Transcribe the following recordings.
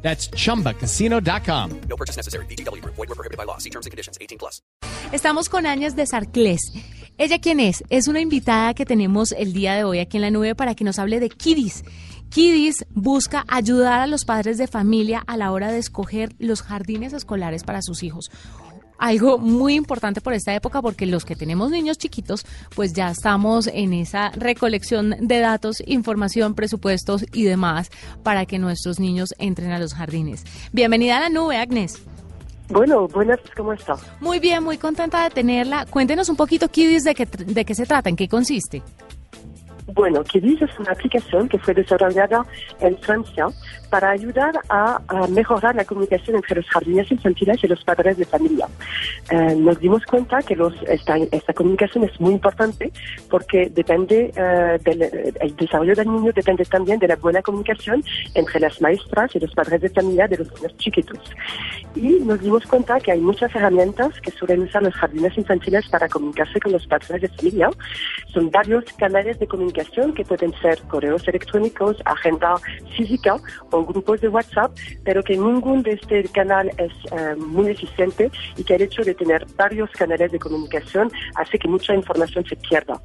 That's chumbacasino.com. No purchase necessary. BGW. Void were prohibited by law. See terms and conditions. 18 plus. Estamos con Áñez de Sarclés. ¿Ella quién es? Es una invitada que tenemos el día de hoy aquí en la nube para que nos hable de Kidis. Kidis busca ayudar a los padres de familia a la hora de escoger los jardines escolares para sus hijos. Algo muy importante por esta época porque los que tenemos niños chiquitos pues ya estamos en esa recolección de datos, información, presupuestos y demás para que nuestros niños entren a los jardines. Bienvenida a la nube, Agnes. Bueno, buenas, ¿cómo está? Muy bien, muy contenta de tenerla. Cuéntenos un poquito, Kidis, de qué, de qué se trata, en qué consiste. Bueno, Kidis es una aplicación que fue desarrollada en Francia para ayudar a, a mejorar la comunicación entre los jardines infantiles y los padres de familia. Eh, nos dimos cuenta que los, esta, esta comunicación es muy importante porque depende eh, del el desarrollo del niño depende también de la buena comunicación entre las maestras y los padres de familia de los niños chiquitos. Y nos dimos cuenta que hay muchas herramientas que suelen usar los jardines infantiles para comunicarse con los padres de familia. Son varios canales de comunicación que pueden ser correos electrónicos, agenda física o grupos de WhatsApp, pero que ningún de este canal es eh, muy eficiente y que el hecho de tener varios canales de comunicación hace que mucha información se pierda.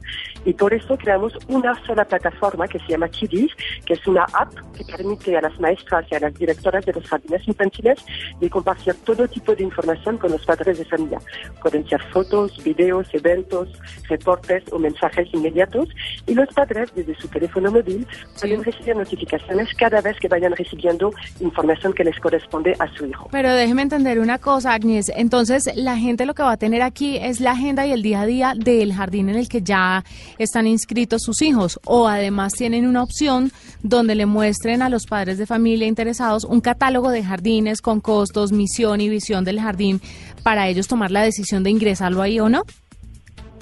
Y por eso creamos una sola plataforma que se llama Kidis, que es una app que permite a las maestras y a las directoras de los jardines infantiles de compartir todo tipo de información con los padres de familia. Pueden ser fotos, videos, eventos, reportes o mensajes inmediatos y los desde su teléfono móvil pueden recibir notificaciones cada vez que vayan recibiendo información que les corresponde a su hijo. Pero déjeme entender una cosa, Agnes. Entonces, la gente lo que va a tener aquí es la agenda y el día a día del jardín en el que ya están inscritos sus hijos. O además tienen una opción donde le muestren a los padres de familia interesados un catálogo de jardines con costos, misión y visión del jardín para ellos tomar la decisión de ingresarlo ahí o no.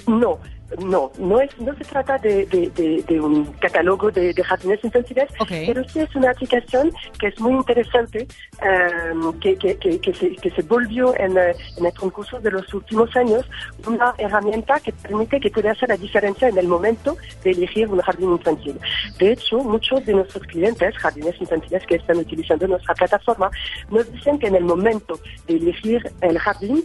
No, no, no, es, no se trata de, de, de, de un catálogo de, jardines infantiles, pero sí es una aplicación que es muy interesante, eh, que, que, que, que se, que se volvió en, eh, en el transcurso de los últimos años una herramienta que permite que pueda hacer la diferencia en el momento de elegir un jardín infantil. De hecho, muchos de nuestros clientes, jardines infantiles que están utilizando nuestra plataforma, nos dicen que en el momento de elegir el jardín,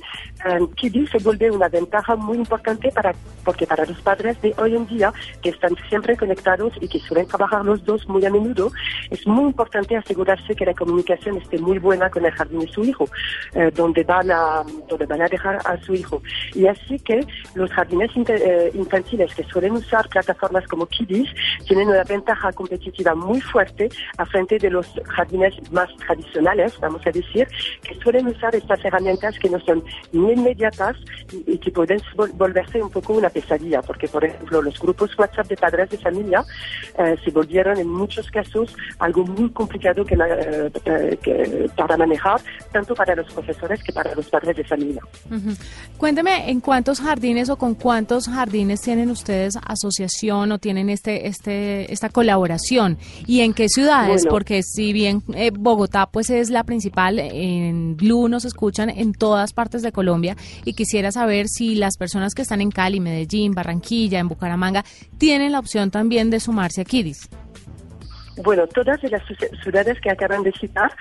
Kiddy se vuelve una ventaja muy importante para, porque para los padres de hoy en día, que están siempre conectados y que suelen trabajar los dos muy a menudo, es muy importante asegurarse que la comunicación esté muy buena con el jardín de su hijo, eh, donde, van a, donde van a dejar a su hijo. Y así que los jardines eh, infantiles que suelen usar plataformas como Kiddies tienen una ventaja competitiva muy fuerte a frente de los jardines más tradicionales, vamos a decir, que suelen usar estas herramientas que no son ni inmediatas y, que pueden vol- volverse un poco una pesadilla, porque por ejemplo los grupos WhatsApp de padres de familia eh, se volvieron en muchos casos algo muy complicado que, eh, eh, que- para manejar, tanto para los profesores que para los padres de familia. Ujú. Cuénteme, ¿en cuántos jardines o con cuántos jardines tienen ustedes asociación o tienen este, este, esta colaboración? ¿Y en qué ciudades? Bueno. Porque si bien eh, Bogotá pues es la principal, en Blue nos escuchan en todas partes de Colombia y quisiera saber si las personas que están en Cali, Medellín, Barranquilla, en Bucaramanga, tienen la opción también de sumarse a Kidis. Bueno, todas las ciu- ciudades que acaban de citar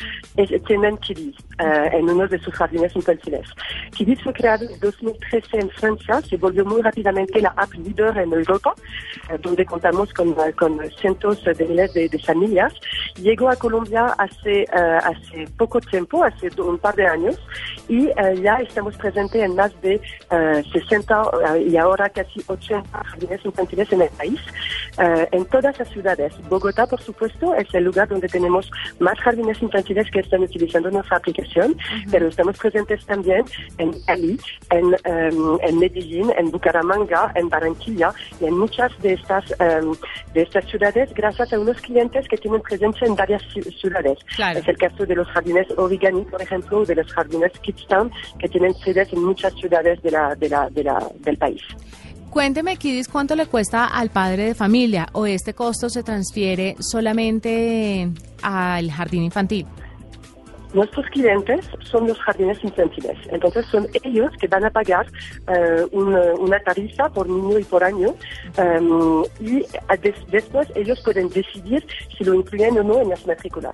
tienen Kiddies eh, en uno de sus jardines infantiles. Kiddies fue creado en 2013 en Francia, se volvió muy rápidamente la app líder en Europa, eh, donde contamos con, eh, con cientos de miles de, familias. Llegó a Colombia hace, eh, hace poco tiempo, hace un par de años, y ya estamos presentes en más de eh, 60 eh, y ahora casi 80 jardines infantiles en el país, en todas las ciudades. Bogotá, por supuesto, supuesto, es el lugar donde tenemos más jardines infantiles que están utilizando nuestra aplicación, pero estamos presentes también en Cali, en, em, en Medellín, en Bucaramanga, en Barranquilla y en muchas de estas, em, de estas ciudades gracias a unos clientes que tienen presencia en varias ci- ciudades. Claro. Es el caso de los jardines Origami, por ejemplo, o de los jardines Kidstown, que tienen sedes en muchas ciudades de la, de la, de la, del país. Cuénteme, Kidis, cuánto le cuesta al padre de familia o este costo se transfiere solamente al jardín infantil. Nuestros clientes son los jardines infantiles, entonces son ellos que van a pagar eh, una, una tarifa por niño y por año em, y des- después ellos pueden decidir si lo incluyen o no en las matrículas.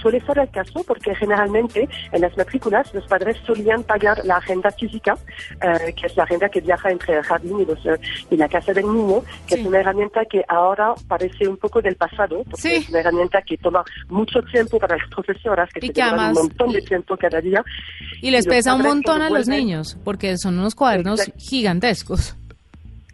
Suele ser el caso porque generalmente en las matrículas los padres solían pagar la agenda física, eh, que es la agenda que viaja entre el jardín y, los, eh, y la casa del niño, que Sí. es una herramienta que ahora parece un poco del pasado, porque Sí. es una herramienta que toma mucho tiempo para las profesoras, que Y se que además- montón de tiempo cada día. Y les pesa un montón a los niños, porque son unos cuadernos Exacto. gigantescos.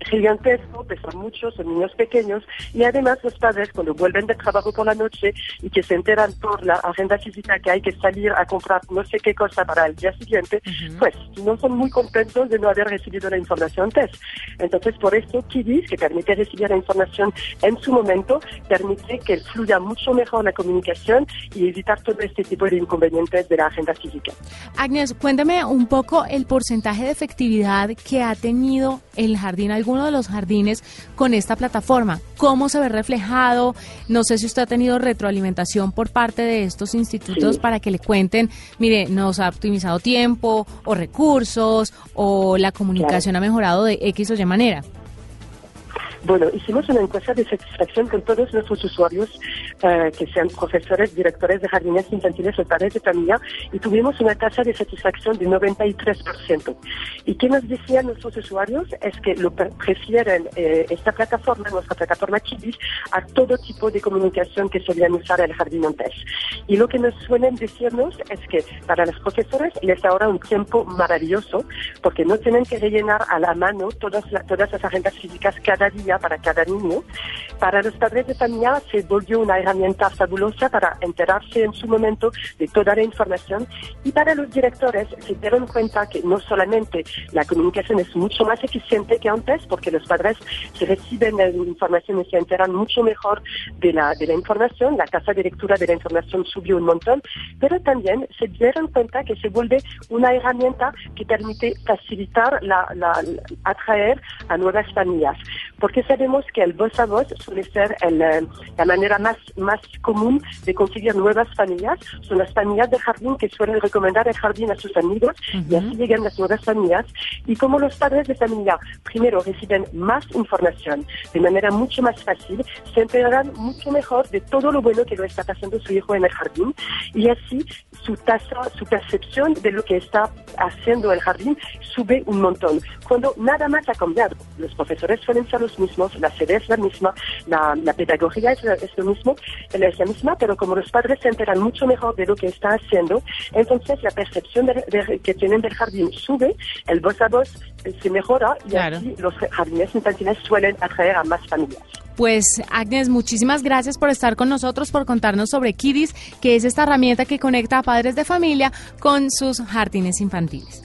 Gigantesco, pesan mucho, son niños pequeños y además los padres cuando vuelven de trabajo por la noche y que se enteran por la agenda física que hay que salir a comprar no sé qué cosa para el día siguiente, pues no son muy contentos de no haber recibido la información antes. Entonces por eso Kidis, que permite recibir la información en su momento, permite que fluya mucho mejor la comunicación y evitar todo este tipo de inconvenientes de la agenda física. Agnes, cuéntame un poco el porcentaje de efectividad que ha tenido el jardín, alguno de los jardines con esta plataforma. ¿Cómo se ve reflejado? No sé si usted ha tenido retroalimentación por parte de estos institutos Sí. para que le cuenten, mire, nos ha optimizado tiempo o recursos o la comunicación ha mejorado de X o Y manera. Bueno, hicimos una encuesta de satisfacción con todos nuestros usuarios, eh, que sean profesores, directores de jardines infantiles o padres de familia, y tuvimos una tasa de satisfacción de 93%. ¿Y qué nos decían nuestros usuarios? Es que lo pre- prefieren eh, esta plataforma, nuestra plataforma Kidis, a todo tipo de comunicación que solían usar el jardín antes. Y lo que nos suelen decirnos es que para los profesores les ahorra un tiempo maravilloso, porque no tienen que rellenar a la mano todas, todas las agendas físicas cada día para cada niño. Para los padres de familia se volvió una herramienta fabulosa para enterarse en su momento de toda la información y para los directores se dieron cuenta que no solamente la comunicación es mucho más eficiente que antes porque los padres se reciben la información y se enteran mucho mejor de la, de la información, la tasa de lectura de la información subió un montón, pero también se dieron cuenta que se vuelve una herramienta que permite facilitar la, la- atraer a nuevas familias porque sabemos que el voz a voz suele ser el, eh, la manera más, más común de conseguir nuevas familias. Son las familias de jardín que suelen recomendar el jardín a sus amigos y así llegan las nuevas familias. Y como los padres de familia primero reciben más información de manera mucho más fácil, se enterarán mucho mejor de todo lo bueno que lo está pasando su hijo en el jardín y así su tasa, su percepción de lo que está haciendo el jardín sube un montón. Cuando nada más ha cambiado, los profesores suelen ser los mismos, la sede es la misma, la, la pedagogía es, es lo mismo, es la misma, pero como los padres se enteran mucho mejor de lo que está haciendo, entonces la percepción de- de- que tienen del jardín sube, el voz a voz se mejora y Claro. así los jardines infantiles suelen atraer a más familias. Pues Agnes, muchísimas gracias por estar con nosotros, por contarnos sobre Kidis, que es esta herramienta que conecta a padres de familia con sus jardines infantiles.